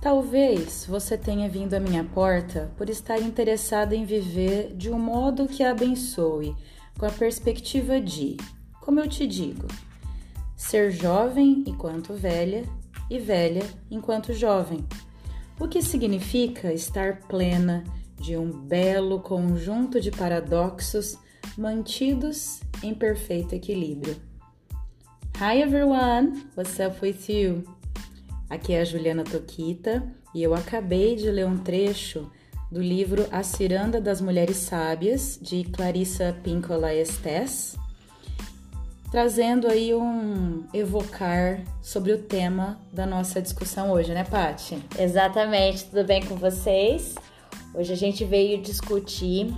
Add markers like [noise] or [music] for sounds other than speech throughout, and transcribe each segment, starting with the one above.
Talvez você tenha vindo à minha porta por estar interessada em viver de um modo que a abençoe, com a perspectiva de, como eu te digo, ser jovem enquanto velha e velha enquanto jovem. O que significa estar plena de um belo conjunto de paradoxos mantidos em perfeito equilíbrio. Hi everyone, what's up with you? Aqui é a Juliana Toquita e eu acabei de ler um trecho do livro A Ciranda das Mulheres Sábias, de Clarissa Pinkola Estes, trazendo aí um evocar sobre o tema da nossa discussão hoje, né, Pati? Exatamente, tudo bem com vocês? Hoje a gente veio discutir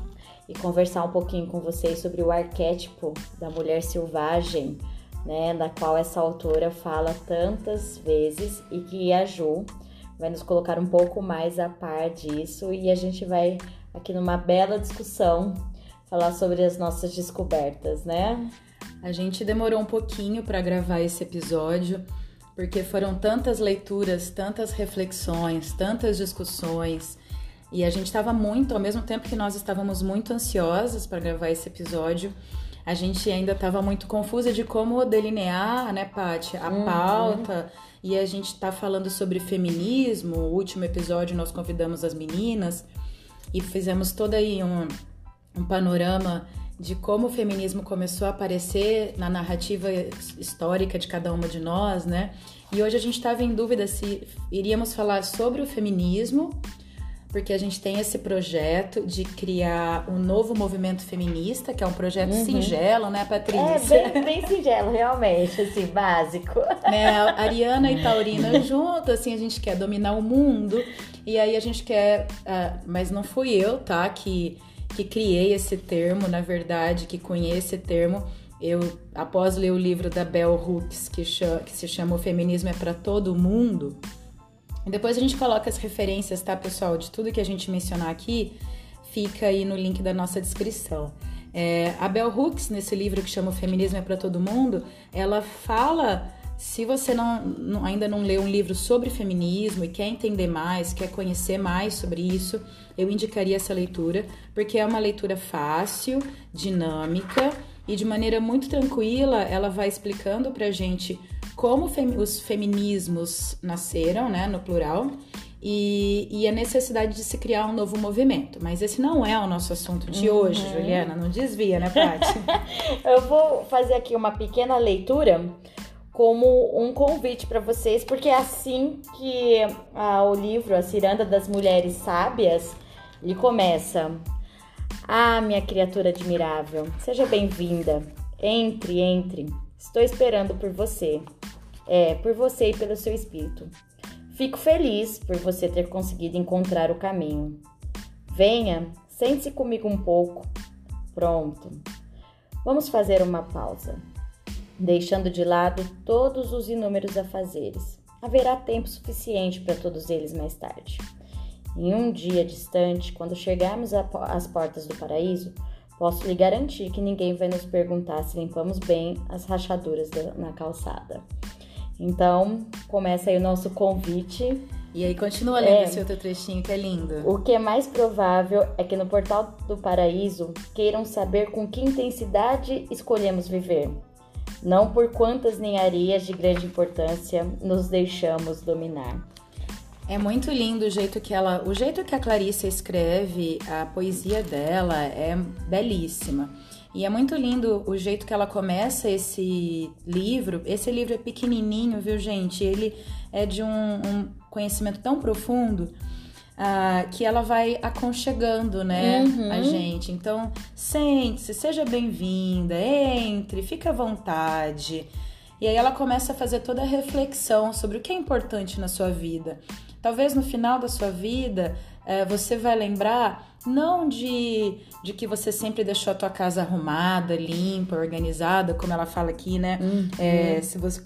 e conversar um pouquinho com vocês sobre o arquétipo da mulher selvagem, né, da qual essa autora fala tantas vezes e que a Ju vai nos colocar um pouco mais a par disso e a gente vai aqui numa bela discussão falar sobre as nossas descobertas, né? A gente demorou um pouquinho para gravar esse episódio porque foram tantas leituras, tantas reflexões, tantas discussões. E a gente estava muito, ao mesmo tempo que nós estávamos muito ansiosas para gravar esse episódio, a gente ainda estava muito confusa de como delinear, né, Paty, a uhum. pauta. E a gente está falando sobre feminismo. O último episódio nós convidamos as meninas e fizemos todo aí um, um panorama de como o feminismo começou a aparecer na narrativa histórica de cada uma de nós, né? E hoje a gente estava em dúvida se iríamos falar sobre o feminismo porque a gente tem esse projeto de criar um novo movimento feminista, que é um projeto uhum. singelo, né, Patrícia? É, bem, bem singelo, realmente, assim, básico. Né, Ariana e Taurina [laughs] junto, assim, a gente quer dominar o mundo, e aí a gente quer... Uh, mas não fui eu, tá, que, que criei esse termo, na verdade, que conheci esse termo, eu, após ler o livro da Bell Hooks, que, chama, que se chama O Feminismo é para Todo Mundo, depois a gente coloca as referências, tá, pessoal? De tudo que a gente mencionar aqui, fica aí no link da nossa descrição. É, a Bell Hooks, nesse livro que chama O Feminismo é para Todo Mundo, ela fala. Se você não, não, ainda não leu um livro sobre feminismo e quer entender mais, quer conhecer mais sobre isso, eu indicaria essa leitura, porque é uma leitura fácil, dinâmica e de maneira muito tranquila ela vai explicando pra gente como fem, os feminismos nasceram, né, no plural, e, e, a necessidade de se criar um novo movimento. Mas esse não é o nosso assunto de uhum. hoje, Juliana. Não desvia, né, Paty? [laughs] Eu vou fazer aqui uma pequena leitura como um convite para vocês, porque é assim que ah, o livro A Ciranda das Mulheres Sábias ele começa. Ah, minha criatura admirável, seja bem-vinda. Entre, entre. Estou esperando por você é, por você e pelo seu espírito. Fico feliz por você ter conseguido encontrar o caminho. Venha, sente-se comigo um pouco. Pronto. Vamos fazer uma pausa, deixando de lado todos os inúmeros afazeres. Haverá tempo suficiente para todos eles mais tarde. Em um dia distante, quando chegarmos às portas do paraíso, posso lhe garantir que ninguém vai nos perguntar se limpamos bem as rachaduras na calçada. Então, começa aí o nosso convite. E aí, continua lendo é, esse outro trechinho que é lindo. O que é mais provável é que no Portal do Paraíso queiram saber com que intensidade escolhemos viver. Não por quantas ninharias de grande importância nos deixamos dominar. É muito lindo o jeito que ela, o jeito que a Clarissa escreve, a poesia dela é belíssima. E é muito lindo o jeito que ela começa esse livro. Esse livro é pequenininho, viu, gente? Ele é de um, um conhecimento tão profundo uh, que ela vai aconchegando, né, uhum. a gente. Então, sente-se, seja bem-vinda, entre, fique à vontade. E aí ela começa a fazer toda a reflexão sobre o que é importante na sua vida. Talvez no final da sua vida uh, você vai lembrar não de, de que você sempre deixou a tua casa arrumada, limpa, organizada, como ela fala aqui, né? Uhum. É, se, você,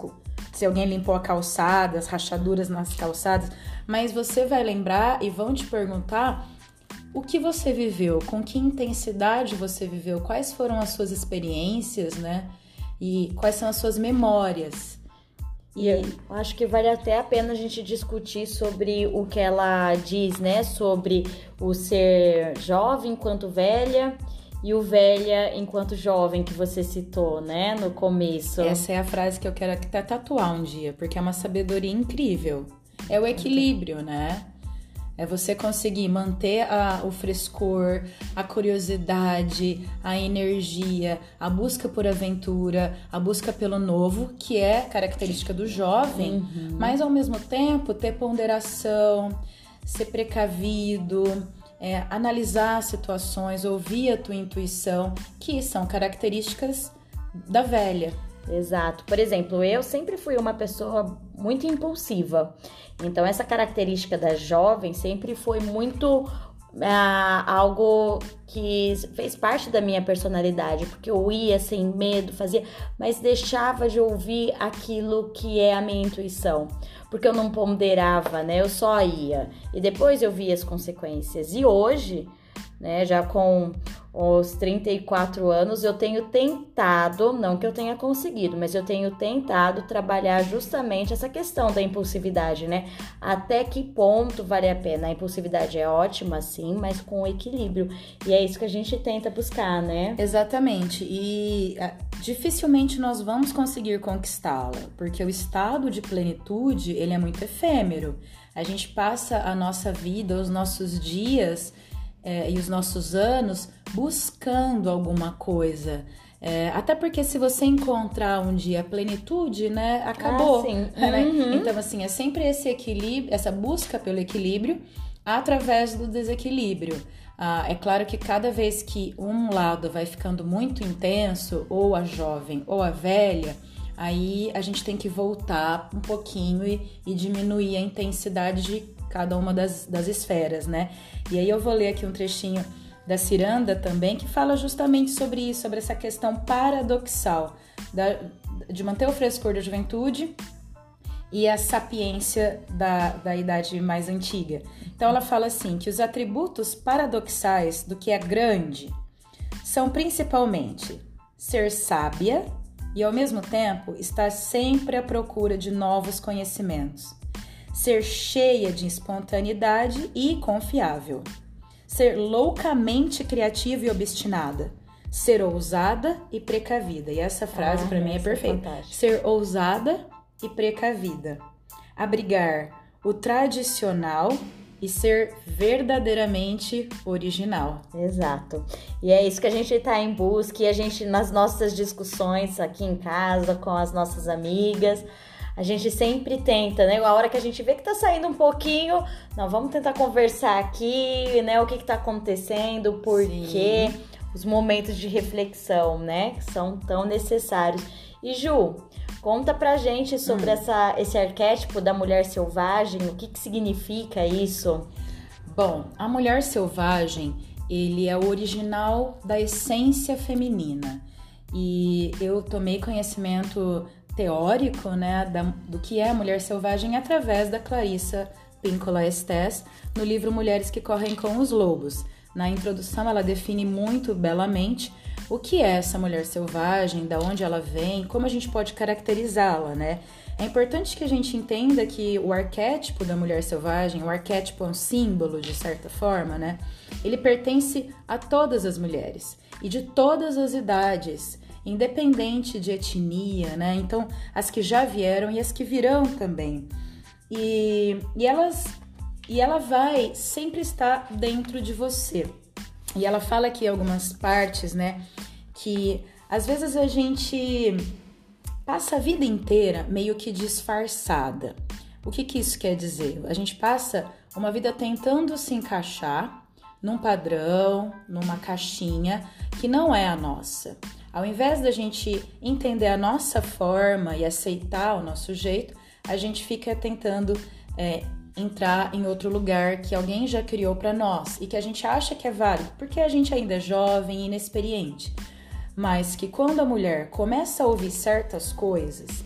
se alguém limpou a calçada, as rachaduras nas calçadas. Mas você vai lembrar e vão te perguntar o que você viveu, com que intensidade você viveu, quais foram as suas experiências, né? E quais são as suas memórias. E eu acho que vale até a pena a gente discutir sobre o que ela diz, né? Sobre o ser jovem enquanto velha e o velha enquanto jovem que você citou, né? No começo. Essa é a frase que eu quero até tatuar um dia, porque é uma sabedoria incrível. É o equilíbrio, né? É você conseguir manter a, o frescor, a curiosidade, a energia, a busca por aventura, a busca pelo novo, que é característica do jovem, uhum. mas ao mesmo tempo ter ponderação, ser precavido, é, analisar situações, ouvir a tua intuição, que são características da velha. Exato. Por exemplo, eu sempre fui uma pessoa muito impulsiva. Então, essa característica da jovem sempre foi muito ah, algo que fez parte da minha personalidade, porque eu ia sem medo, fazia, mas deixava de ouvir aquilo que é a minha intuição, porque eu não ponderava, né? Eu só ia e depois eu via as consequências. E hoje, né, já com os 34 anos, eu tenho tentado, não que eu tenha conseguido, mas eu tenho tentado trabalhar justamente essa questão da impulsividade, né? Até que ponto vale a pena? A impulsividade é ótima, sim, mas com equilíbrio. E é isso que a gente tenta buscar, né? Exatamente. E ah, dificilmente nós vamos conseguir conquistá-la, porque o estado de plenitude, ele é muito efêmero. A gente passa a nossa vida, os nossos dias é, e os nossos anos buscando alguma coisa. É, até porque se você encontrar um dia a plenitude, né, acabou. Ah, sim. Né? Uhum. Então, assim, é sempre esse equilíbrio, essa busca pelo equilíbrio através do desequilíbrio. Ah, é claro que cada vez que um lado vai ficando muito intenso, ou a jovem ou a velha, aí a gente tem que voltar um pouquinho e, e diminuir a intensidade de cada uma das, das esferas, né? E aí eu vou ler aqui um trechinho da Ciranda também, que fala justamente sobre isso, sobre essa questão paradoxal da, de manter o frescor da juventude e a sapiência da, da idade mais antiga. Então ela fala assim que os atributos paradoxais do que é grande são principalmente ser sábia e ao mesmo tempo estar sempre à procura de novos conhecimentos ser cheia de espontaneidade e confiável, ser loucamente criativa e obstinada, ser ousada e precavida. E essa frase ah, para mim é, é perfeita. É ser ousada e precavida, abrigar o tradicional e ser verdadeiramente original. Exato. E é isso que a gente está em busca e a gente nas nossas discussões aqui em casa com as nossas amigas, a gente sempre tenta, né? A hora que a gente vê que tá saindo um pouquinho, não, vamos tentar conversar aqui, né? O que que tá acontecendo, por Sim. quê, os momentos de reflexão, né? Que são tão necessários. E Ju, conta pra gente sobre hum. essa, esse arquétipo da mulher selvagem, o que que significa isso? Bom, a mulher selvagem, ele é o original da essência feminina. E eu tomei conhecimento teórico né, da, do que é a mulher selvagem através da Clarissa Pinkola Estés no livro Mulheres que Correm com os Lobos. Na introdução, ela define muito belamente o que é essa mulher selvagem, da onde ela vem, como a gente pode caracterizá-la, né? É importante que a gente entenda que o arquétipo da mulher selvagem, o arquétipo é um símbolo de certa forma, né? Ele pertence a todas as mulheres e de todas as idades independente de etnia, né? Então, as que já vieram e as que virão também. E, e elas e ela vai sempre estar dentro de você. E ela fala aqui algumas partes, né, que às vezes a gente passa a vida inteira meio que disfarçada. O que, que isso quer dizer? A gente passa uma vida tentando se encaixar num padrão, numa caixinha que não é a nossa. Ao invés da gente entender a nossa forma e aceitar o nosso jeito, a gente fica tentando é, entrar em outro lugar que alguém já criou para nós e que a gente acha que é válido, porque a gente ainda é jovem e inexperiente. Mas que quando a mulher começa a ouvir certas coisas,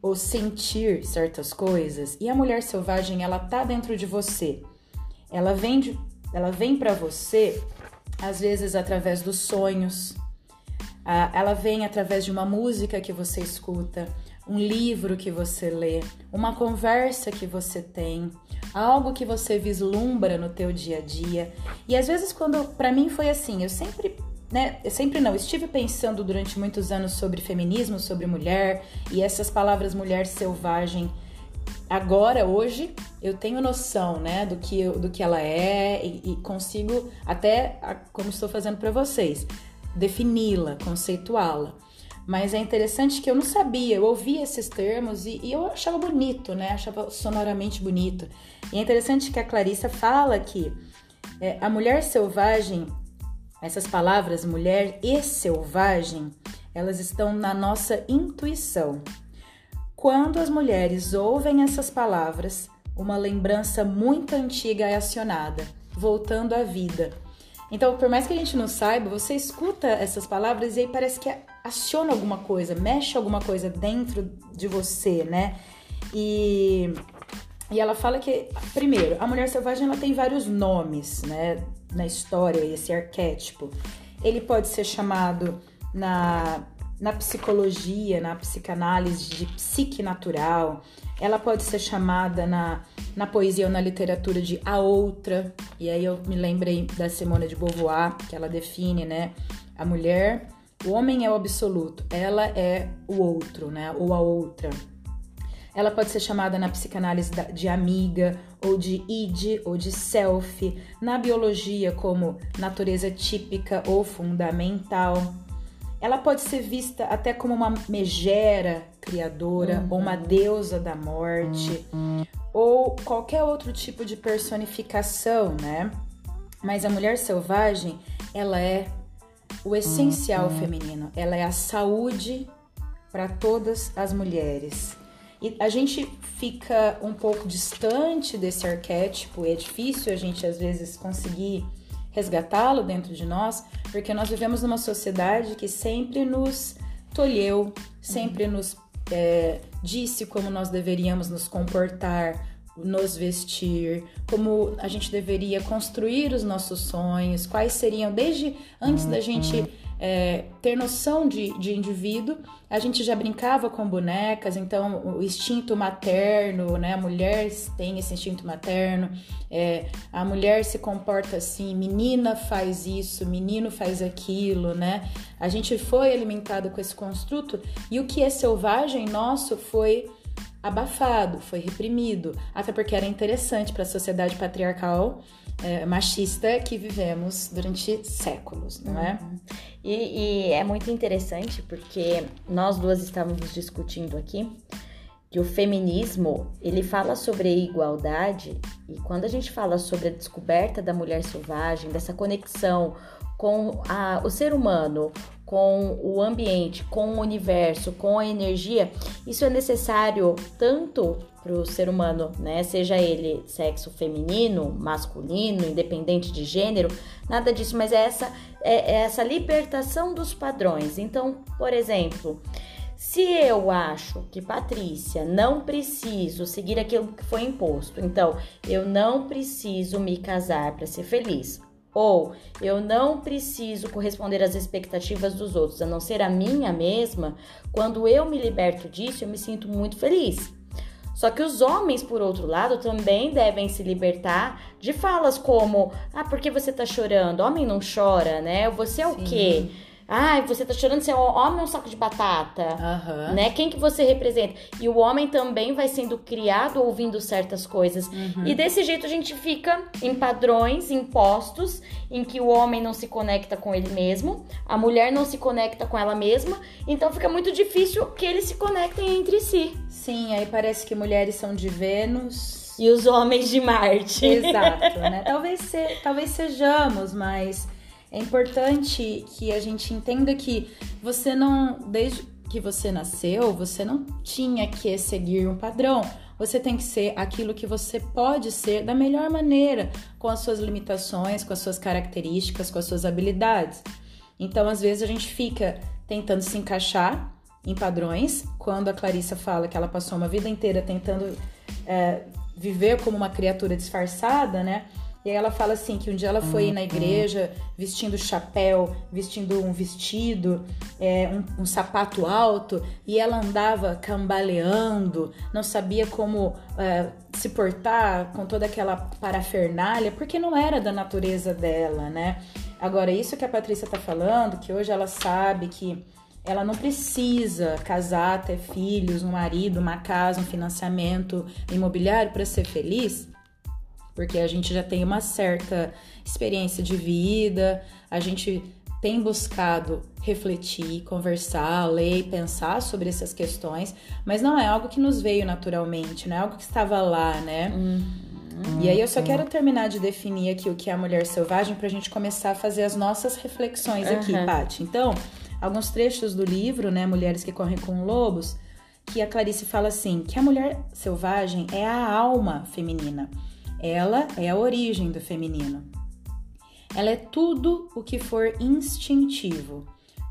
ou sentir certas coisas, e a mulher selvagem ela tá dentro de você, ela vem, de, ela vem para você às vezes através dos sonhos, ela vem através de uma música que você escuta, um livro que você lê, uma conversa que você tem, algo que você vislumbra no teu dia a dia. E às vezes quando para mim foi assim, eu sempre né, eu sempre não, estive pensando durante muitos anos sobre feminismo, sobre mulher e essas palavras mulher selvagem. Agora, hoje, eu tenho noção, né, do que, do que ela é e, e consigo até, como estou fazendo para vocês, defini-la, conceituá-la. Mas é interessante que eu não sabia, eu ouvia esses termos e, e, eu achava bonito, né? Achava sonoramente bonito. E é interessante que a Clarissa fala que é, a mulher selvagem, essas palavras mulher e selvagem, elas estão na nossa intuição. Quando as mulheres ouvem essas palavras, uma lembrança muito antiga é acionada, voltando à vida então, por mais que a gente não saiba, você escuta essas palavras e aí parece que aciona alguma coisa, mexe alguma coisa dentro de você, né? E, e ela fala que, primeiro, a mulher selvagem ela tem vários nomes, né? Na história, esse arquétipo. Ele pode ser chamado na, na psicologia, na psicanálise de psique natural. Ela pode ser chamada na na poesia ou na literatura de a outra. E aí eu me lembrei da Simone de Beauvoir, que ela define, né, a mulher, o homem é o absoluto, ela é o outro, né, ou a outra. Ela pode ser chamada na psicanálise de amiga, ou de id, ou de self, na biologia como natureza típica ou fundamental. Ela pode ser vista até como uma megera criadora, uhum. ou uma deusa da morte, uhum ou qualquer outro tipo de personificação, né? Mas a mulher selvagem, ela é o essencial uhum. feminino, ela é a saúde para todas as mulheres. E a gente fica um pouco distante desse arquétipo, é difícil a gente às vezes conseguir resgatá-lo dentro de nós, porque nós vivemos numa sociedade que sempre nos tolheu, sempre nos é, disse como nós deveríamos nos comportar, nos vestir, como a gente deveria construir os nossos sonhos, quais seriam, desde antes da gente é, ter noção de, de indivíduo, a gente já brincava com bonecas, então o instinto materno, né? A mulher tem esse instinto materno, é, a mulher se comporta assim, menina faz isso, menino faz aquilo, né? A gente foi alimentado com esse construto e o que é selvagem nosso foi abafado, foi reprimido, até porque era interessante para a sociedade patriarcal é, machista que vivemos durante séculos, não é? Uhum. E, e é muito interessante porque nós duas estávamos discutindo aqui que o feminismo ele fala sobre igualdade e quando a gente fala sobre a descoberta da mulher selvagem, dessa conexão com a, o ser humano, com o ambiente, com o universo, com a energia, isso é necessário tanto para o ser humano, né? Seja ele sexo feminino, masculino, independente de gênero, nada disso, mas é essa, é, é essa libertação dos padrões. Então, por exemplo, se eu acho que Patrícia não preciso seguir aquilo que foi imposto, então eu não preciso me casar para ser feliz. Ou eu não preciso corresponder às expectativas dos outros, a não ser a minha mesma. Quando eu me liberto disso, eu me sinto muito feliz. Só que os homens, por outro lado, também devem se libertar de falas como: ah, por que você tá chorando? Homem não chora, né? Você é o Sim. quê? Ai, você tá chorando, você é um homem ou um saco de batata? Uhum. Né? Quem que você representa? E o homem também vai sendo criado ouvindo certas coisas. Uhum. E desse jeito a gente fica em padrões impostos em que o homem não se conecta com ele mesmo, a mulher não se conecta com ela mesma, então fica muito difícil que eles se conectem entre si. Sim, aí parece que mulheres são de Vênus e os homens de Marte. Exato, né? [laughs] talvez, se, talvez sejamos, mas é importante que a gente entenda que você não, desde que você nasceu, você não tinha que seguir um padrão. Você tem que ser aquilo que você pode ser da melhor maneira, com as suas limitações, com as suas características, com as suas habilidades. Então, às vezes, a gente fica tentando se encaixar em padrões. Quando a Clarissa fala que ela passou uma vida inteira tentando é, viver como uma criatura disfarçada, né? E aí ela fala assim que um dia ela foi na igreja vestindo chapéu, vestindo um vestido, é, um, um, sapato alto, e ela andava cambaleando, não sabia como é, se portar com toda aquela parafernália, porque não era da natureza dela, né? Agora, isso que a Patrícia tá falando, que hoje ela sabe que ela não precisa casar, ter filhos, um marido, uma casa, um financiamento imobiliário para ser feliz, porque a gente já tem uma certa experiência de vida, a gente tem buscado refletir, conversar, ler e pensar sobre essas questões, mas não é algo que nos veio naturalmente, não é algo que estava lá, né? Uhum. E aí eu só quero terminar de definir aqui o que é a mulher selvagem para a gente começar a fazer as nossas reflexões aqui, uhum. Paty. Então, alguns trechos do livro, né, Mulheres que Correm com Lobos, que a Clarice fala assim, que a mulher selvagem é a alma feminina. Ela é a origem do feminino. Ela é tudo o que for instintivo,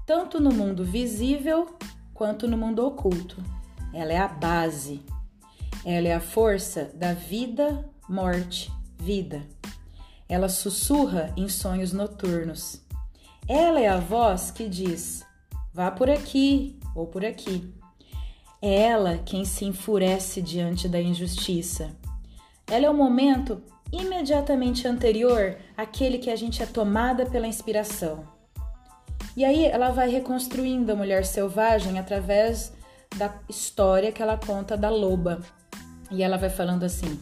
tanto no mundo visível quanto no mundo oculto. Ela é a base. Ela é a força da vida, morte, vida. Ela sussurra em sonhos noturnos. Ela é a voz que diz: vá por aqui ou por aqui. É ela quem se enfurece diante da injustiça. Ela é o momento imediatamente anterior àquele que a gente é tomada pela inspiração. E aí ela vai reconstruindo a mulher selvagem através da história que ela conta da loba. E ela vai falando assim: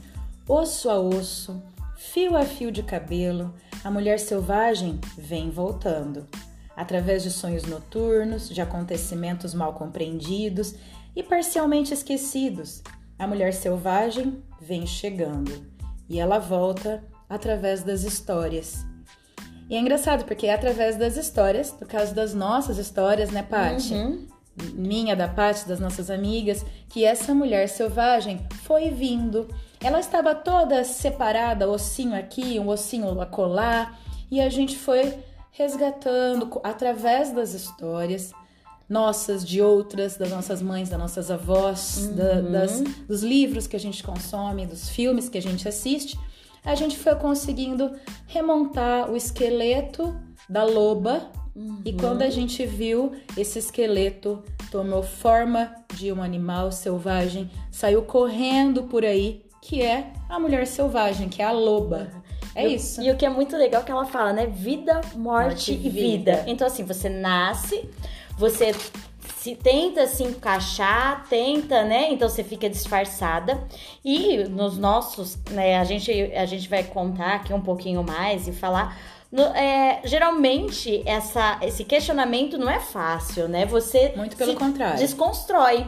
osso a osso, fio a fio de cabelo, a mulher selvagem vem voltando. Através de sonhos noturnos, de acontecimentos mal compreendidos e parcialmente esquecidos, a mulher selvagem vem chegando e ela volta através das histórias. E é engraçado porque é através das histórias, no caso das nossas histórias, né, Paty? Uhum. Minha, da Paty, das nossas amigas, que essa mulher selvagem foi vindo ela estava toda separada, ossinho aqui, um ossinho acolá, e a gente foi resgatando através das histórias nossas, de outras, das nossas mães, das nossas avós, uhum. da, das, dos livros que a gente consome, dos filmes que a gente assiste, a gente foi conseguindo remontar o esqueleto da loba. Uhum. E quando a gente viu esse esqueleto tomou forma de um animal selvagem, saiu correndo por aí que é a mulher selvagem, que é a loba. É e, isso. E o que é muito legal é que ela fala, né? Vida, morte, morte e vida. vida. Então, assim, você nasce, você se tenta se encaixar, tenta, né? Então você fica disfarçada. E nos nossos, né? A gente, a gente vai contar aqui um pouquinho mais e falar. No, é, geralmente essa, esse questionamento não é fácil, né? Você muito pelo contrário desconstrói.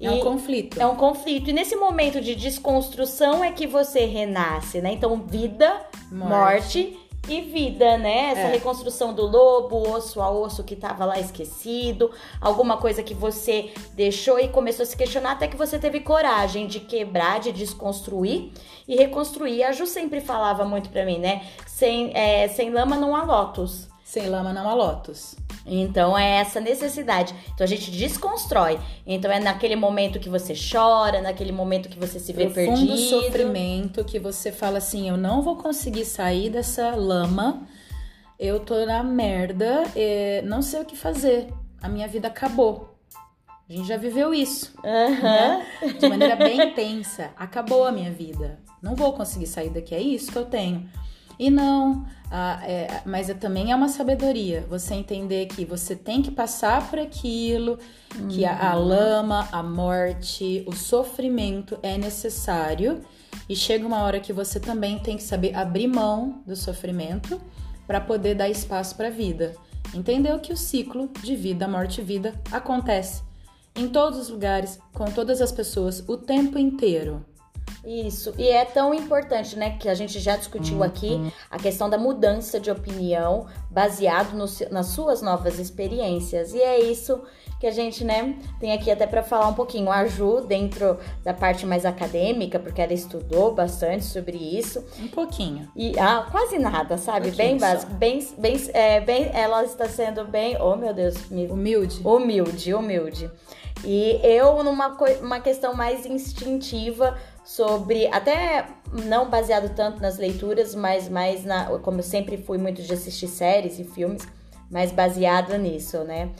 É um conflito. É um conflito. E nesse momento de desconstrução é que você renasce, né? Então, vida, morte, morte e vida, né? Essa é. reconstrução do lobo, osso a osso que tava lá esquecido, alguma coisa que você deixou e começou a se questionar até que você teve coragem de quebrar, de desconstruir e reconstruir. A Ju sempre falava muito pra mim, né? Sem, é, sem lama não há lótus. Sem lama não há lótus. Então é essa necessidade. Então a gente desconstrói. Então é naquele momento que você chora, naquele momento que você se vê Profundo perdido. sofrimento que você fala assim, eu não vou conseguir sair dessa lama. Eu tô na merda, não sei o que fazer. A minha vida acabou. A gente já viveu isso, uhum. né? De maneira bem intensa. Acabou a minha vida. Não vou conseguir sair daqui. É isso que eu tenho. E não, ah, é, mas é, também é uma sabedoria você entender que você tem que passar por aquilo, uhum. que a, a uhum. lama, a morte, o sofrimento é necessário. E chega uma hora que você também tem que saber abrir mão do sofrimento para poder dar espaço para a vida. Entendeu que o ciclo de vida, morte e vida acontece em todos os lugares, com todas as pessoas, o tempo inteiro. Isso, e é tão importante, né, que a gente já discutiu aqui a questão da mudança de opinião baseado no, nas suas novas experiências. E é isso que a gente, né, tem aqui até para falar um pouquinho. A Ju, dentro da parte mais acadêmica, porque ela estudou bastante sobre isso. Um pouquinho. E ah, quase nada, sabe? Um bem básico. Bem, bem, é, bem, ela está sendo bem, oh meu Deus, me... humilde. Humilde, humilde. E eu, numa uma questão mais instintiva, sobre até não baseado tanto nas leituras, mas mais na. Como eu sempre fui muito de assistir séries e filmes, mas baseado nisso, né?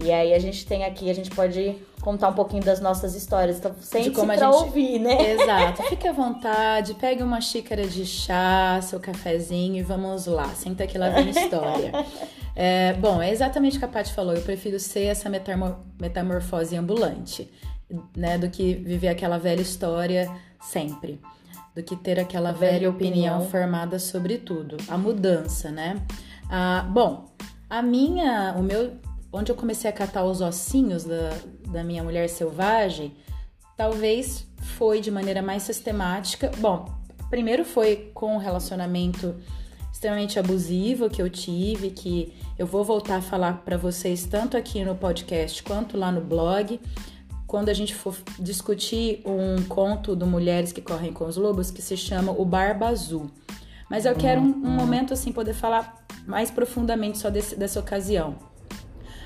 E aí a gente tem aqui, a gente pode contar um pouquinho das nossas histórias. Então, sempre pra gente... ouvir, né? Exato. Fique à [laughs] vontade, pegue uma xícara de chá, seu cafezinho e vamos lá. Senta aqui lá vem história. [laughs] é, bom, é exatamente o que a Paty falou. Eu prefiro ser essa metamorfose ambulante, né? Do que viver aquela velha história sempre. Do que ter aquela velha, opinião, opinião formada sobre tudo. A mudança, né? Ah, bom, a minha, o meu onde eu comecei a catar os ossinhos da, da minha mulher selvagem, talvez foi de maneira mais sistemática. Bom, primeiro foi com um relacionamento extremamente abusivo que eu tive, que eu vou voltar a falar para vocês tanto aqui no podcast quanto lá no blog. Quando a gente for discutir um conto do Mulheres que Correm com os Lobos que se chama O Barba Azul. Mas eu quero um, um uhum. momento assim poder falar mais profundamente só desse, dessa ocasião.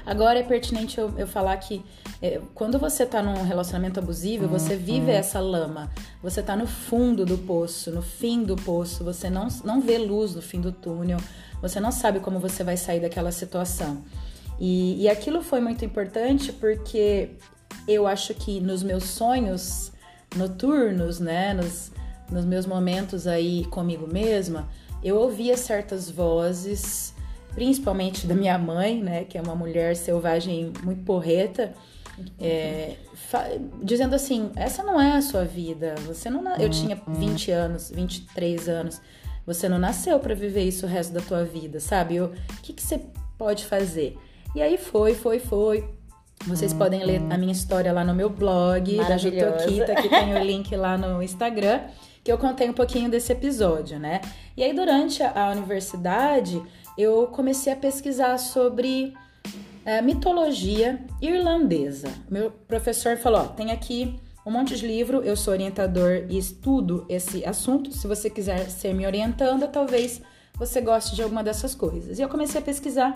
Agora é pertinente eu, eu falar que é, quando você tá num relacionamento abusivo, você uhum. vive essa lama. Você tá no fundo do poço, no fim do poço, você não, não vê luz no fim do túnel, você não sabe como você vai sair daquela situação. E, e aquilo foi muito importante porque eu acho que nos meus sonhos noturnos, né, nos, nos meus momentos aí comigo mesma, eu ouvia certas vozes principalmente da minha mãe, né, que é uma mulher selvagem muito porreta, é, dizendo assim: essa não é a sua vida. Você não, eu tinha 20 uhum. anos, 23 anos. Você não nasceu para viver isso o resto da tua vida, sabe? O que, que você pode fazer? E aí foi, foi, foi. Vocês uhum. podem ler a minha história lá no meu blog da Jutoquita, que tem o [laughs] link lá no Instagram, que eu contei um pouquinho desse episódio, né? E aí, durante a universidade, eu comecei a pesquisar sobre é, mitologia irlandesa. Meu professor falou: ó, tem aqui um monte de livro, eu sou orientador e estudo esse assunto. Se você quiser ser me orientando, talvez você goste de alguma dessas coisas. E eu comecei a pesquisar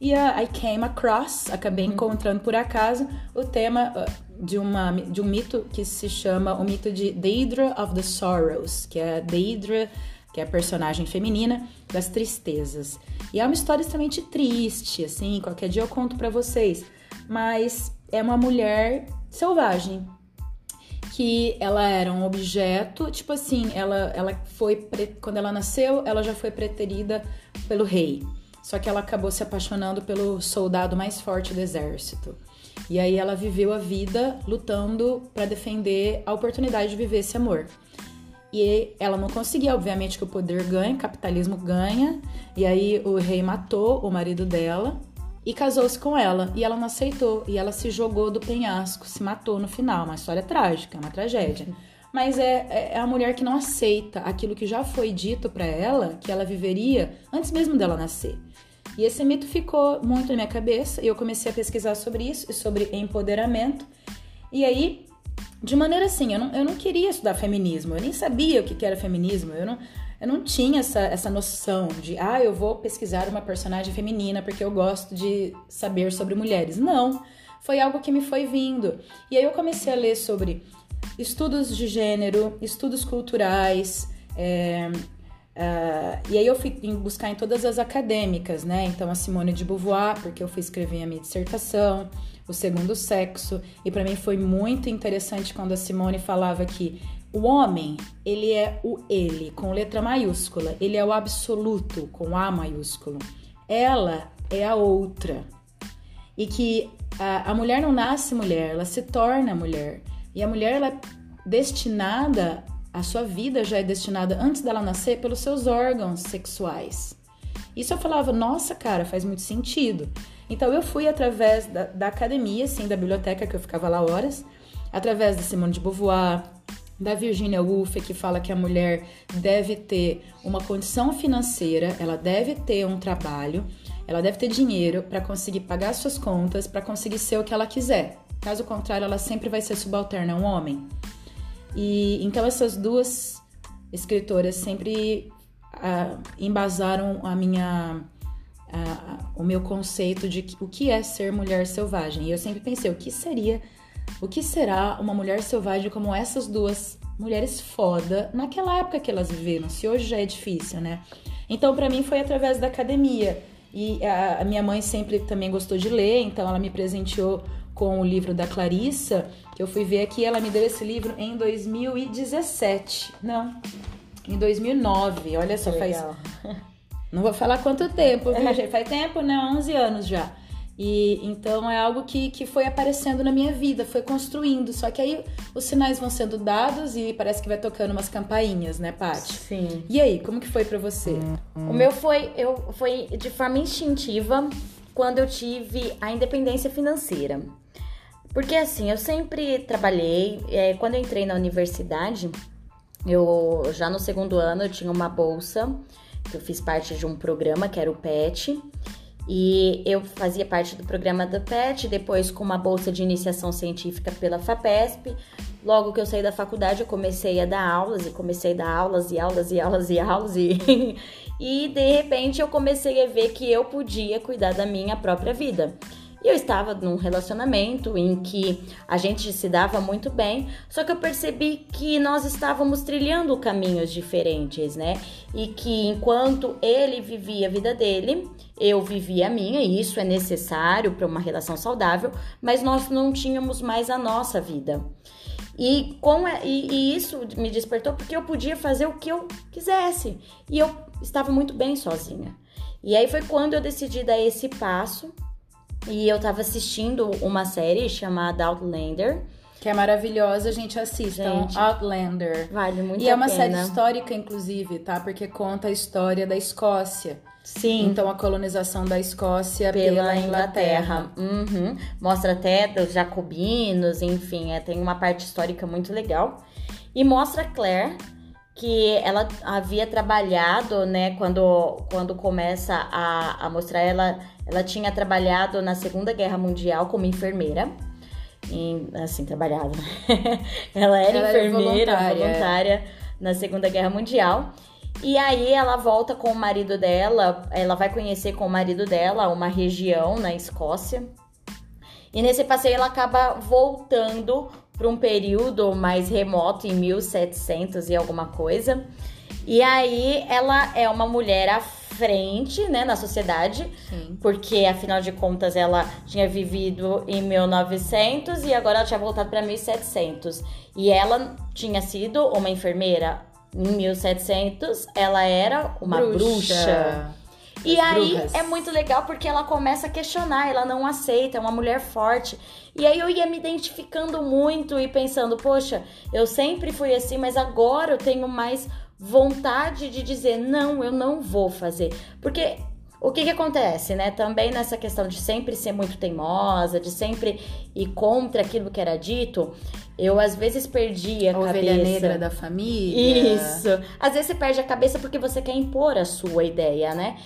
e a, I came across, acabei uhum. encontrando por acaso o tema uh, de, uma, de um mito que se chama o mito de Deidre of the Sorrows, que é Deidre que é a personagem feminina das tristezas. E é uma história extremamente triste, assim, qualquer dia eu conto para vocês, mas é uma mulher selvagem que ela era um objeto, tipo assim, ela ela foi quando ela nasceu, ela já foi preterida pelo rei. Só que ela acabou se apaixonando pelo soldado mais forte do exército. E aí ela viveu a vida lutando para defender a oportunidade de viver esse amor. E ela não conseguia, obviamente, que o poder ganha, capitalismo ganha. E aí o rei matou o marido dela e casou-se com ela. E ela não aceitou. E ela se jogou do penhasco, se matou no final. Uma história trágica, uma tragédia. Mas é, é, é a mulher que não aceita aquilo que já foi dito para ela, que ela viveria antes mesmo dela nascer. E esse mito ficou muito na minha cabeça e eu comecei a pesquisar sobre isso e sobre empoderamento. E aí de maneira assim, eu não, eu não queria estudar feminismo, eu nem sabia o que, que era feminismo, eu não, eu não tinha essa, essa noção de, ah, eu vou pesquisar uma personagem feminina porque eu gosto de saber sobre mulheres. Não, foi algo que me foi vindo. E aí eu comecei a ler sobre estudos de gênero, estudos culturais, é, Uh, e aí eu fui buscar em todas as acadêmicas, né? Então a Simone de Beauvoir, porque eu fui escrever a minha dissertação, o segundo sexo, e para mim foi muito interessante quando a Simone falava que o homem, ele é o ele, com letra maiúscula, ele é o absoluto, com A maiúsculo. Ela é a outra. E que a, a mulher não nasce mulher, ela se torna mulher. E a mulher, ela é destinada, a sua vida já é destinada antes dela nascer pelos seus órgãos sexuais. Isso eu falava, nossa, cara, faz muito sentido. Então eu fui através da, da academia, assim, da biblioteca que eu ficava lá horas, através da Simone de Beauvoir, da Virginia Woolf, que fala que a mulher deve ter uma condição financeira, ela deve ter um trabalho, ela deve ter dinheiro para conseguir pagar suas contas, para conseguir ser o que ela quiser. Caso contrário, ela sempre vai ser subalterna a um homem. E então essas duas escritoras sempre uh, embasaram a minha o meu conceito de o que é ser mulher selvagem. E eu sempre pensei, o que seria o que será uma mulher selvagem como essas duas mulheres foda naquela época que elas viveram, se hoje já é difícil, né? Então, para mim, foi através da academia. E a, minha mãe sempre também gostou de ler, então ela me presenteou com o livro da Clarissa, que eu fui ver aqui. Ela me deu esse livro em 2017. Não, em 2009. Olha só, faz. [laughs] Não vou falar quanto tempo, viu, [laughs] gente? Faz tempo, né? 11 anos já. E então é algo que, que foi aparecendo na minha vida, foi construindo. Só que aí os sinais vão sendo dados e parece que vai tocando umas campainhas, né, Paty? Sim. E aí, como que foi para você? O meu foi, eu, foi de forma instintiva quando eu tive a independência financeira. Porque assim, eu sempre trabalhei. É, quando eu entrei na universidade, eu já no segundo ano eu tinha uma bolsa, que eu fiz parte de um programa que era o PET. E eu fazia parte do programa da PET, depois com uma bolsa de iniciação científica pela FAPESP. Logo que eu saí da faculdade, eu comecei a dar aulas e comecei a dar aulas e aulas e aulas e aulas e [laughs] e de repente eu comecei a ver que eu podia cuidar da minha própria vida. E eu estava num relacionamento em que a gente se dava muito bem, só que eu percebi que nós estávamos trilhando caminhos diferentes, né? E que enquanto ele vivia a vida dele, eu vivia a minha, e isso é necessário para uma relação saudável, mas nós não tínhamos mais a nossa vida. E, com, e, e, isso me despertou porque eu podia fazer o que eu quisesse. E eu estava muito bem sozinha. E aí foi quando eu decidi dar esse passo e eu tava assistindo uma série chamada Outlander. Que é maravilhosa, a gente assista. Gente, Outlander. Vale muito e a é uma pena. série histórica, inclusive, tá? Porque conta a história da Escócia. Sim. Então, a colonização da Escócia pela, pela Inglaterra. Inglaterra. Uhum. Mostra até dos jacobinos, enfim, é, tem uma parte histórica muito legal. E mostra Claire, que ela havia trabalhado, né, quando, quando começa a, a mostrar ela, ela tinha trabalhado na Segunda Guerra Mundial como enfermeira. Em, assim, trabalhado. [laughs] ela era ela enfermeira, era voluntária, voluntária na Segunda Guerra Mundial. E aí ela volta com o marido dela, ela vai conhecer com o marido dela uma região na Escócia. E nesse passeio ela acaba voltando para um período mais remoto, em 1700 e alguma coisa. E aí ela é uma mulher à frente, né, na sociedade, Sim. porque afinal de contas ela tinha vivido em 1900 e agora ela tinha voltado para 1700. E ela tinha sido uma enfermeira em 1700, ela era uma bruxa. bruxa. E aí é muito legal porque ela começa a questionar, ela não aceita, é uma mulher forte. E aí eu ia me identificando muito e pensando, poxa, eu sempre fui assim, mas agora eu tenho mais vontade de dizer, não, eu não vou fazer. Porque o que, que acontece, né? Também nessa questão de sempre ser muito teimosa, de sempre ir contra aquilo que era dito, eu às vezes perdi a, a cabeça. ovelha negra da família. Isso. Às vezes você perde a cabeça porque você quer impor a sua ideia, né?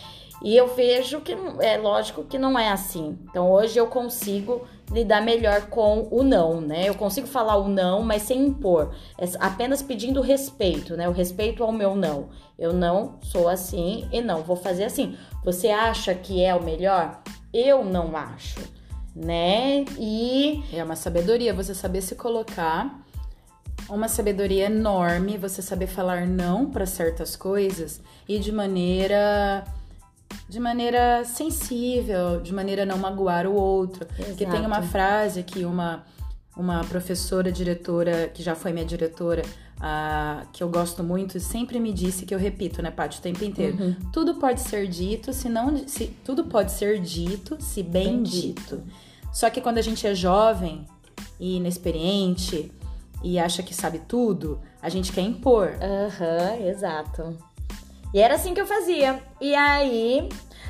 E eu vejo que é lógico que não é assim. Então hoje eu consigo lidar melhor com o não, né? Eu consigo falar o não, mas sem impor, é apenas pedindo respeito, né? O respeito ao meu não. Eu não sou assim e não vou fazer assim. Você acha que é o melhor? Eu não acho, né? E é uma sabedoria você saber se colocar uma sabedoria enorme você saber falar não para certas coisas e de maneira de maneira sensível, de maneira a não magoar o outro. Exato. Que tem uma frase que uma, uma professora, diretora, que já foi minha diretora, uh, que eu gosto muito, sempre me disse que eu repito, né, Paty, o tempo inteiro. Uhum. Tudo pode ser dito, se não. Se, tudo pode ser dito, se bem, bem dito. dito. Só que quando a gente é jovem e inexperiente e acha que sabe tudo, a gente quer impor. Aham, uhum, exato. E era assim que eu fazia. E aí,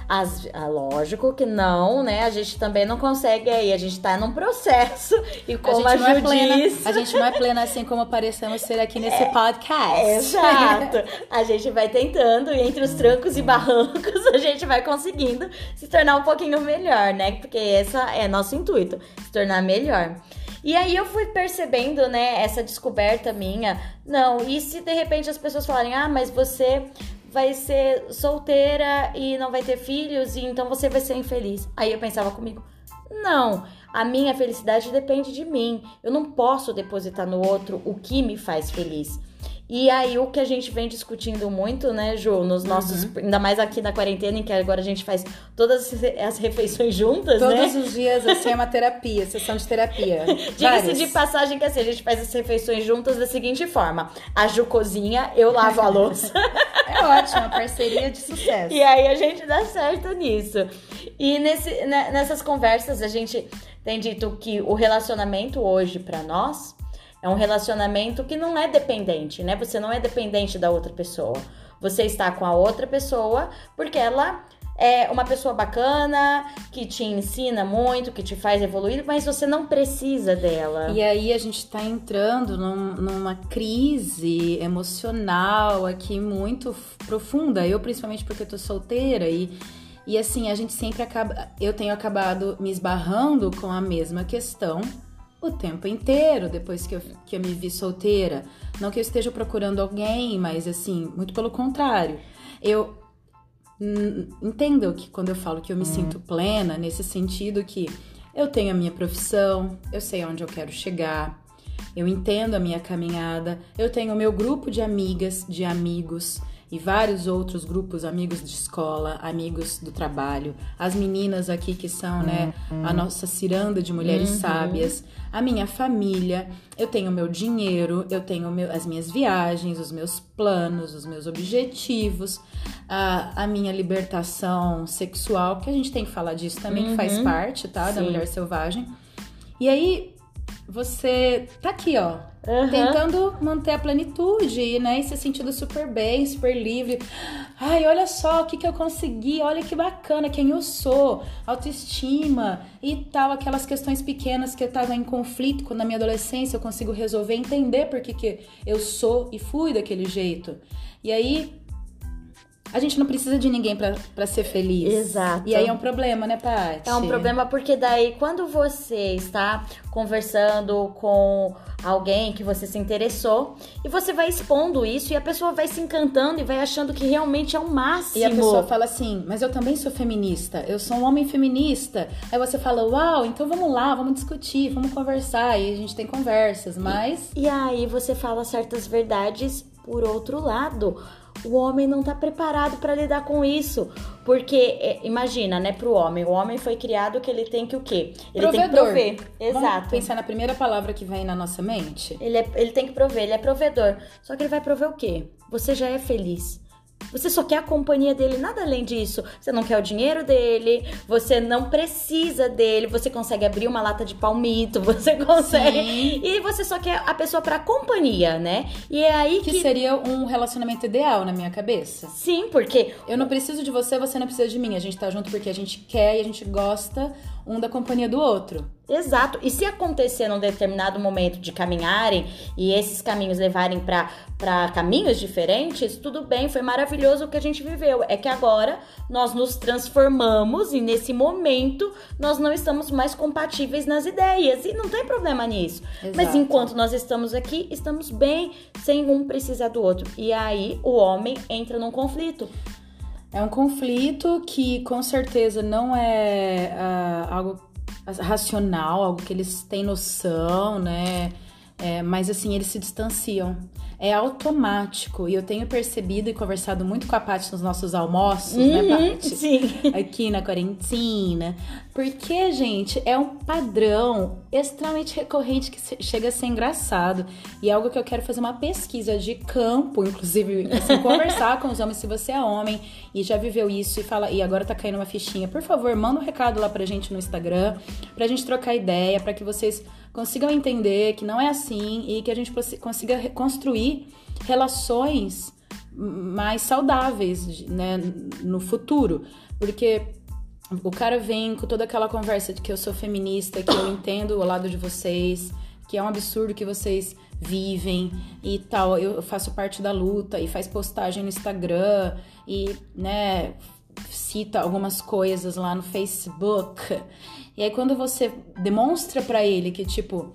as, ah, lógico que não, né? A gente também não consegue aí, a gente tá num processo. E como a, gente a Ju é plena, disse... A gente não é plena assim como parecemos ser aqui nesse é, podcast. Exato. A gente vai tentando e entre os trancos e barrancos [laughs] a gente vai conseguindo se tornar um pouquinho melhor, né? Porque esse é nosso intuito, se tornar melhor. E aí eu fui percebendo, né, essa descoberta minha. Não, e se de repente as pessoas falarem, ah, mas você vai ser solteira e não vai ter filhos e então você vai ser infeliz. Aí eu pensava comigo, Não, a minha felicidade depende de mim. Eu não posso depositar no outro o que me faz feliz. E aí, o que a gente vem discutindo muito, né, Ju, nos nossos. Uhum. Ainda mais aqui na quarentena, em que agora a gente faz todas as refeições juntas, Todos né? Todos os dias, assim, é uma terapia, sessão de terapia. [laughs] Diga-se de passagem que assim, a gente faz as refeições juntas da seguinte forma: a Ju cozinha, eu lavo a louça. [laughs] é ótimo, parceria de sucesso. E aí a gente dá certo nisso. E nesse, né, nessas conversas, a gente tem dito que o relacionamento hoje, para nós, é um relacionamento que não é dependente, né? Você não é dependente da outra pessoa. Você está com a outra pessoa porque ela é uma pessoa bacana, que te ensina muito, que te faz evoluir, mas você não precisa dela. E aí a gente tá entrando num, numa crise emocional aqui muito profunda. Eu, principalmente porque eu solteira e. E assim, a gente sempre acaba. Eu tenho acabado me esbarrando com a mesma questão o tempo inteiro depois que eu, que eu me vi solteira. Não que eu esteja procurando alguém, mas assim, muito pelo contrário. Eu entendo que quando eu falo que eu me uhum. sinto plena, nesse sentido que eu tenho a minha profissão, eu sei onde eu quero chegar, eu entendo a minha caminhada, eu tenho o meu grupo de amigas, de amigos e vários outros grupos, amigos de escola, amigos do trabalho, as meninas aqui que são, né, a uhum. nossa ciranda de mulheres uhum. sábias, a minha família, eu tenho meu dinheiro, eu tenho meu, as minhas viagens, os meus planos, os meus objetivos, a, a minha libertação sexual, que a gente tem que falar disso também, uhum. que faz uhum. parte, tá, Sim. da mulher selvagem. E aí, você tá aqui, ó, uhum. tentando manter a plenitude, né? E se sentindo super bem, super livre. Ai, olha só o que, que eu consegui, olha que bacana quem eu sou, autoestima e tal, aquelas questões pequenas que eu tava em conflito quando na minha adolescência eu consigo resolver, entender por que, que eu sou e fui daquele jeito. E aí a gente não precisa de ninguém para ser feliz. Exato. E aí é um problema, né, Paty? É um problema porque daí quando você está conversando com alguém que você se interessou e você vai expondo isso e a pessoa vai se encantando e vai achando que realmente é o máximo. E a pessoa fala assim: "Mas eu também sou feminista. Eu sou um homem feminista". Aí você fala: "Uau, então vamos lá, vamos discutir, vamos conversar". E a gente tem conversas, mas E, e aí você fala certas verdades por outro lado o homem não está preparado para lidar com isso. Porque, é, imagina, né, pro homem, o homem foi criado que ele tem que o quê? Ele Provedor. tem que prover. Exato. Vamos pensar na primeira palavra que vem na nossa mente? Ele, é, ele tem que prover, ele é provedor. Só que ele vai prover o quê? Você já é feliz. Você só quer a companhia dele, nada além disso. Você não quer o dinheiro dele, você não precisa dele, você consegue abrir uma lata de palmito, [laughs] você consegue. Sim. E você só quer a pessoa para companhia, né? E é aí que... que seria um relacionamento ideal na minha cabeça. Sim, porque eu não preciso de você, você não precisa de mim. A gente tá junto porque a gente quer e a gente gosta um da companhia do outro. Exato. E se acontecer num determinado momento de caminharem e esses caminhos levarem para caminhos diferentes, tudo bem, foi maravilhoso o que a gente viveu. É que agora nós nos transformamos e nesse momento nós não estamos mais compatíveis nas ideias. E não tem problema nisso. Exato. Mas enquanto nós estamos aqui, estamos bem sem um precisar do outro. E aí o homem entra num conflito. É um conflito que com certeza não é uh, algo racional, algo que eles têm noção, né? É, mas assim, eles se distanciam é automático. E eu tenho percebido e conversado muito com a Paty nos nossos almoços, né, uhum, né, Paty? Sim. Aqui na quarentena. Porque, gente, é um padrão extremamente recorrente que chega a ser engraçado. E é algo que eu quero fazer uma pesquisa de campo, inclusive, assim, [laughs] conversar com os homens se você é homem e já viveu isso e fala, e agora tá caindo uma fichinha. Por favor, manda um recado lá pra gente no Instagram, pra gente trocar ideia, para que vocês consigam entender que não é assim e que a gente consiga reconstruir relações mais saudáveis né, no futuro. Porque o cara vem com toda aquela conversa de que eu sou feminista, que eu entendo o lado de vocês, que é um absurdo que vocês vivem e tal. Eu faço parte da luta e faz postagem no Instagram e, né, cita algumas coisas lá no Facebook. E aí quando você demonstra para ele que tipo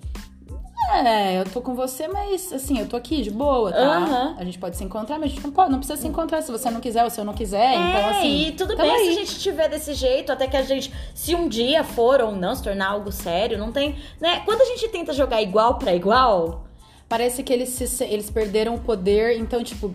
É, eu tô com você, mas assim, eu tô aqui de boa, tá? Aham. A gente pode se encontrar, mas a gente não pode, não precisa se encontrar se você não quiser ou se eu não quiser. então, É, assim. e tudo tamo bem se aí. a gente tiver desse jeito, até que a gente, se um dia for ou não se tornar algo sério, não tem, né? Quando a gente tenta jogar igual pra igual, Parece que eles, se, eles perderam o poder, então, tipo.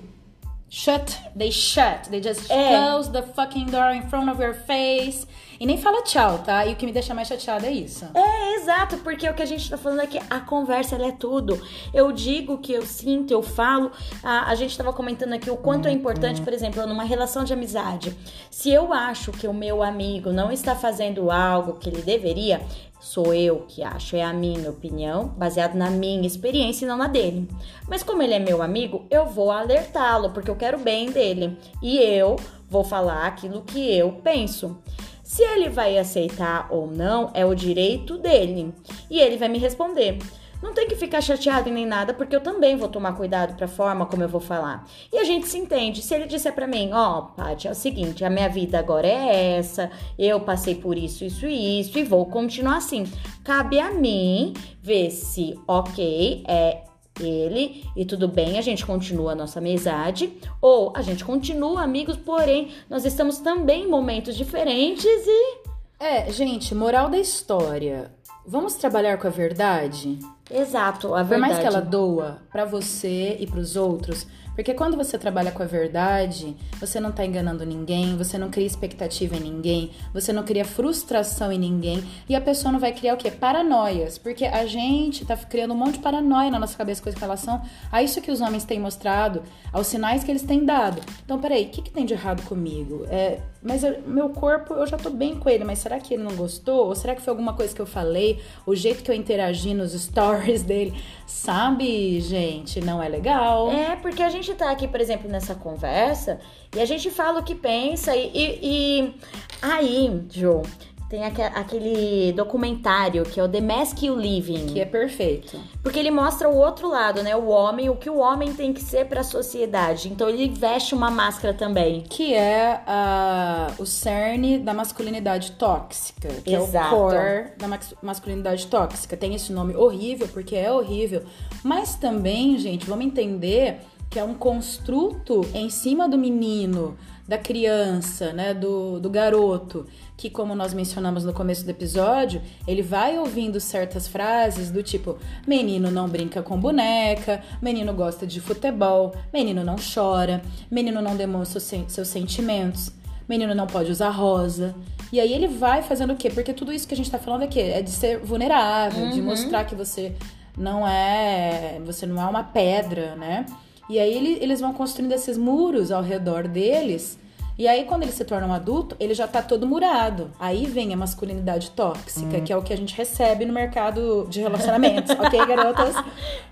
Shut, they shut, they just É. close the fucking door in front of your face. E nem fala tchau, tá? E o que me deixa mais chateada é isso. É, exato, porque o que a gente tá falando é que a conversa ela é tudo. Eu digo o que eu sinto, eu falo. A, a gente tava comentando aqui o quanto é importante, por exemplo, numa relação de amizade. Se eu acho que o meu amigo não está fazendo algo que ele deveria, sou eu que acho, é a minha opinião, baseado na minha experiência e não na dele. Mas como ele é meu amigo, eu vou alertá-lo, porque eu quero bem dele. E eu vou falar aquilo que eu penso. Se ele vai aceitar ou não, é o direito dele. E ele vai me responder. Não tem que ficar chateado nem nada, porque eu também vou tomar cuidado pra forma como eu vou falar. E a gente se entende. Se ele disser pra mim, ó, Paty, é o seguinte, a minha vida agora é essa, eu passei por isso, isso e isso, e vou continuar assim. Cabe a mim ver se, ok, é ele e tudo bem, a gente continua a nossa amizade, ou a gente continua amigos, porém nós estamos também em momentos diferentes e. É, gente, moral da história. Vamos trabalhar com a verdade? Exato, a Por verdade. mais que ela doa pra você e pros outros, porque quando você trabalha com a verdade, você não tá enganando ninguém, você não cria expectativa em ninguém, você não cria frustração em ninguém, e a pessoa não vai criar o quê? Paranoias, porque a gente tá criando um monte de paranoia na nossa cabeça com relação a isso que os homens têm mostrado, aos sinais que eles têm dado. Então, peraí, o que, que tem de errado comigo? É, mas eu- meu corpo, eu já tô bem com ele, mas será que ele não gostou? Ou será que foi alguma coisa que eu falei? O jeito que eu interagi nos [laughs] stories dele? Sabe, gente, não é legal. É, porque a gente tá aqui, por exemplo, nessa conversa e a gente fala o que pensa e, e- e aí, João, tem aque- aquele documentário que é o The Mask You Living. Que é perfeito. Porque ele mostra o outro lado, né? O homem, o que o homem tem que ser pra sociedade. Então ele veste uma máscara também. Que é a, o cerne da masculinidade tóxica. Que Exato. é o core da masculinidade tóxica. Tem esse nome horrível, porque é horrível. Mas também, gente, vamos entender que é um construto em cima do menino, da criança, né? Do, do garoto. Que, como nós mencionamos no começo do episódio, ele vai ouvindo certas frases do tipo: menino não brinca com boneca, menino gosta de futebol, menino não chora, menino não demonstra seus sen- seus sentimentos, menino não pode usar rosa. E aí ele vai fazendo o quê? Porque tudo isso que a gente tá falando aqui é de ser vulnerável, de mostrar que você não é. Você não é uma pedra, né? E aí ele- eles vão construindo esses muros ao redor deles. E aí, quando ele se torna um adulto, ele já tá todo murado. Aí vem a masculinidade tóxica, que é o que a gente recebe no mercado de relacionamentos, [laughs] ok, garotas?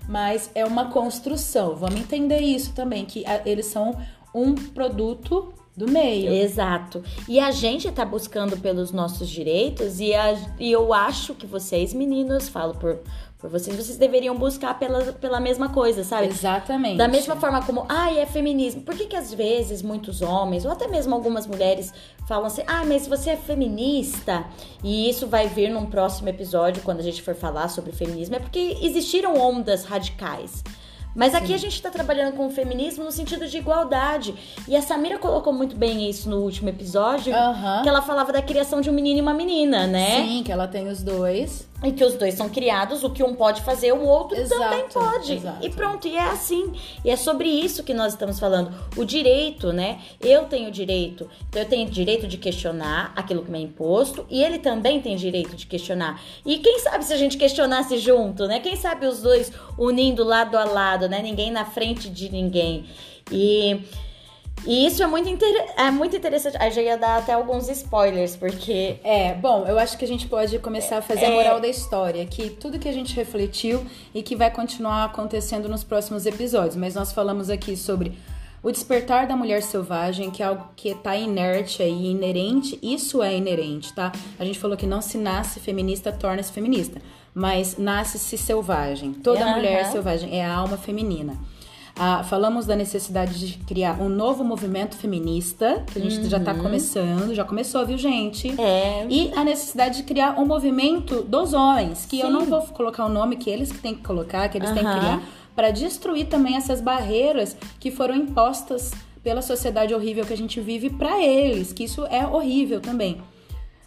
Mas é uma construção. Vamos entender isso também, que eles são um produto do meio. Exato. E a gente tá buscando pelos nossos direitos e, a- e eu acho que vocês, meninos, falo por, por vocês, vocês deveriam buscar pela, pela mesma coisa, sabe? Exatamente. Da mesma forma como, ai, é feminismo. Por que, que às vezes muitos homens, ou até mesmo algumas mulheres, falam assim, ah, mas você é feminista? E isso vai vir num próximo episódio, quando a gente for falar sobre feminismo, é porque existiram ondas radicais. Mas aqui a gente tá trabalhando com o feminismo no sentido de igualdade. E a Samira colocou muito bem isso no último episódio, que ela falava da criação de um menino e uma menina, né? Sim, que ela tem os dois. E que os dois são criados, o que um pode fazer, o outro Exato, também pode. exato. E pronto, e é assim. E é sobre isso que nós estamos falando. O direito, né? Eu tenho direito, então eu tenho direito de questionar aquilo que me é imposto, e ele também tem direito de questionar. E quem sabe se a gente questionasse junto, né? Quem sabe os dois unindo lado a lado, né? Ninguém na frente de ninguém. E. E isso é muito, inter... é muito interessante. Aí já ia dar até alguns spoilers, porque É, bom, eu acho que a gente pode começar a fazer a É. moral da história, que tudo que a gente refletiu e que vai continuar acontecendo nos próximos episódios, mas nós falamos aqui sobre o despertar da mulher selvagem, que é algo que tá inerte aí, inerente, isso é inerente, tá? A gente falou que não se nasce feminista, torna-se feminista, mas nasce-se selvagem. Toda Aham. mulher selvagem é a alma feminina. Ah, falamos da necessidade de criar um novo movimento feminista, que a gente já tá começando, já começou, viu, gente? É. E a necessidade de criar um movimento dos homens, que eu Sim. não vou colocar o nome que eles que têm que colocar, que eles têm que criar, para destruir também essas barreiras que foram impostas pela sociedade horrível que a gente vive para eles, que isso é horrível também.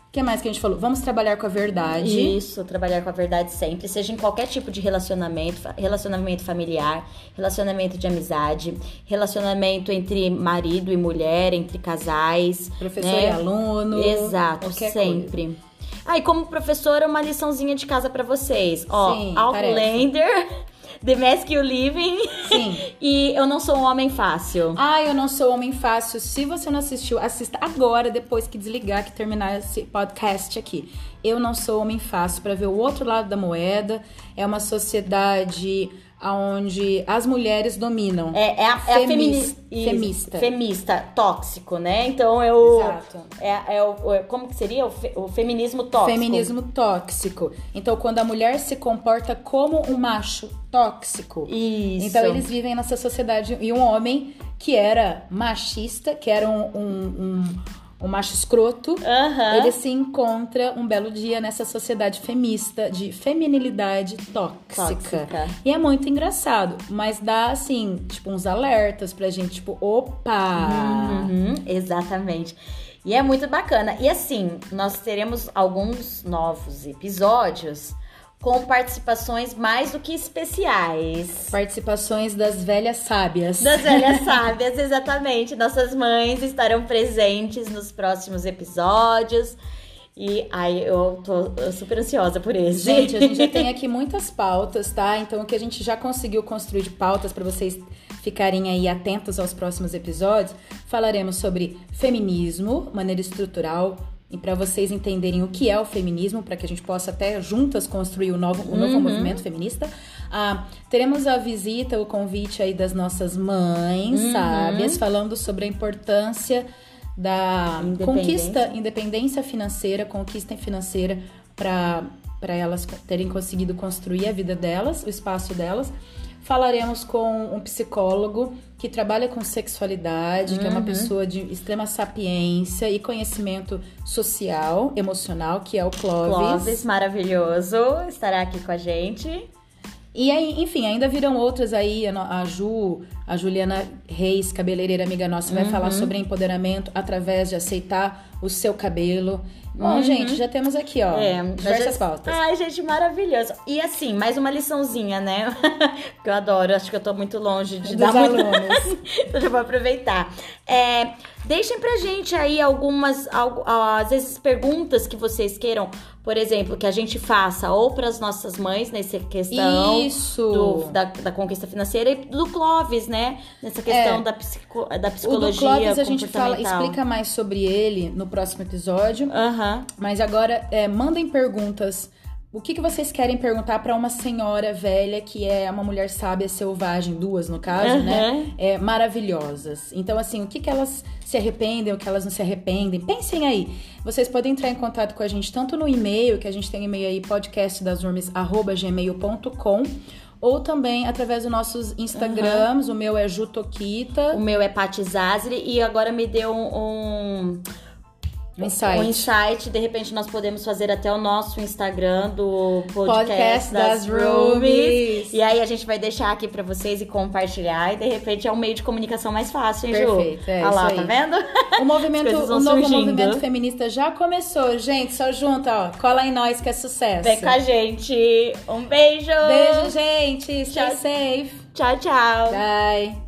O que mais que a gente falou? Vamos trabalhar com a verdade. Isso, trabalhar com a verdade sempre, seja em qualquer tipo de relacionamento, relacionamento familiar, relacionamento de amizade, relacionamento entre marido e mulher, entre casais, Professor né? e aluno. Exato, sempre. Ah, e como professora, uma liçãozinha de casa pra vocês. Ó, Sim, Outlander, The Mask You Living Sim. [laughs] e Eu Não Sou um Homem Fácil. Ah, eu não sou homem fácil. Se você não assistiu, assista agora, depois que desligar, que terminar esse podcast aqui. Eu não sou homem fácil para ver o outro lado da moeda. É uma sociedade onde as mulheres dominam. É, é a, é a Femis- femini- femista. Femista, tóxico, né? Então eu. Exato. É, é o, é- como que seria? O, fe- o feminismo tóxico. Feminismo tóxico. Então, quando a mulher se comporta como um macho tóxico. Isso. Então, eles vivem nessa sociedade. E um homem que era machista, que era um, um, um, um macho escroto, Aham. ele se encontra um belo dia nessa sociedade femista de feminilidade tóxica. Tóxica. E é muito engraçado, mas dá assim, tipo, uns alertas pra gente, tipo, opa! Uhum, exatamente. E é muito bacana. E assim, nós teremos alguns novos episódios com participações mais do que especiais. Participações das velhas sábias. Das velhas [laughs] sábias, exatamente. Nossas mães estarão presentes nos próximos episódios. E ai, eu tô super ansiosa por esse. Gente, a gente já tem [laughs] aqui muitas pautas, tá? Então, o que a gente já conseguiu construir de pautas para vocês ficarem aí atentos aos próximos episódios, falaremos sobre feminismo, maneira estrutural, e para vocês entenderem o que é o feminismo, para que a gente possa até juntas construir o novo, o novo Uhum. movimento feminista. Ah, teremos a visita, o convite aí das nossas mães Uhum. sábias, falando sobre a importância da Independência. conquista, independência financeira, conquista financeira para elas terem conseguido construir a vida delas, o espaço delas. Falaremos com um psicólogo que trabalha com sexualidade, que é uma pessoa de extrema sapiência e conhecimento social, emocional, que é o Clóvis. Clóvis, maravilhoso, estará aqui com a gente. E aí, enfim, ainda virão outras aí, a Ju, a Juliana Reis, cabeleireira amiga nossa, vai falar sobre empoderamento através de aceitar o seu cabelo. Bom, gente, já temos aqui, ó, É, diversas mas- pautas. Ai, gente, maravilhoso. E assim, mais uma liçãozinha, né? [laughs] que eu adoro, acho que eu tô muito longe de Dos dar muito... alunos. [laughs] então já vou aproveitar. É, deixem pra gente aí algumas, algu- às vezes, perguntas que vocês queiram, por exemplo, que a gente faça ou pras nossas mães nessa questão do- da, da conquista financeira e do Clóvis, né? Nessa questão É. da, psico, da O psicologia do Clóvis a gente fala, explica mais sobre ele no próximo episódio. Aham. Mas agora, é, mandem perguntas. O que, que vocês querem perguntar para uma senhora velha que é uma mulher sábia, selvagem, duas no caso, né? Aham. É, maravilhosas. Então, assim, o que, que elas se arrependem, o que elas não se arrependem? Pensem aí. Vocês podem entrar em contato com a gente tanto no e-mail, que a gente tem e-mail aí, podcastdasurmes.gmail.com ou também através dos nossos Instagrams. O meu é Jutoquita. O meu é Pati Zazri e agora me deu um, um, Um insight. um insight. De repente nós podemos fazer até o nosso Instagram do podcast, Podcast das, das Roomies. E aí a gente vai deixar aqui pra vocês e compartilhar. E de repente é um meio de comunicação mais fácil, hein, Ju? Perfeito, é Olha lá, tá aí. vendo? O [laughs] movimento, o novo surgindo. movimento feminista já começou, gente. Só junta, ó. Cola em nós que é sucesso. Vem com a gente. Um beijo. Beijo, gente. Stay Tchau. safe. Tchau, tchau. Bye.